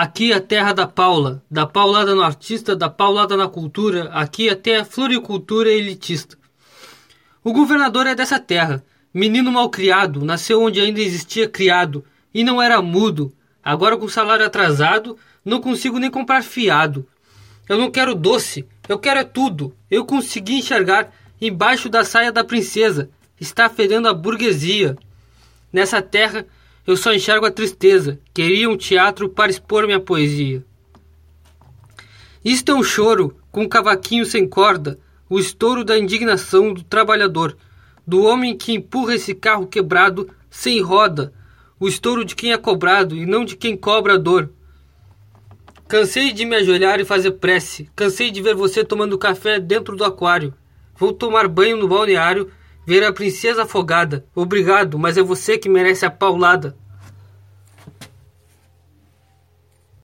Aqui é a terra da Paula, da paulada no artista, da paulada na cultura, aqui até a floricultura elitista. O governador é dessa terra, menino malcriado, nasceu onde ainda existia criado, e não era mudo. Agora com salário atrasado, não consigo nem comprar fiado. Eu não quero doce, eu quero é tudo. Eu consegui enxergar embaixo da saia da princesa, está fedendo a burguesia. Nessa terra eu só enxergo a tristeza. Queria um teatro para expor minha poesia. Isto é um choro com um cavaquinho sem corda, o estouro da indignação do trabalhador, do homem que empurra esse carro quebrado sem roda, o estouro de quem é cobrado e não de quem cobra a dor. Cansei de me ajoelhar e fazer prece, cansei de ver você tomando café dentro do aquário. Vou tomar banho no balneário, ver a princesa afogada. Obrigado, mas é você que merece a paulada.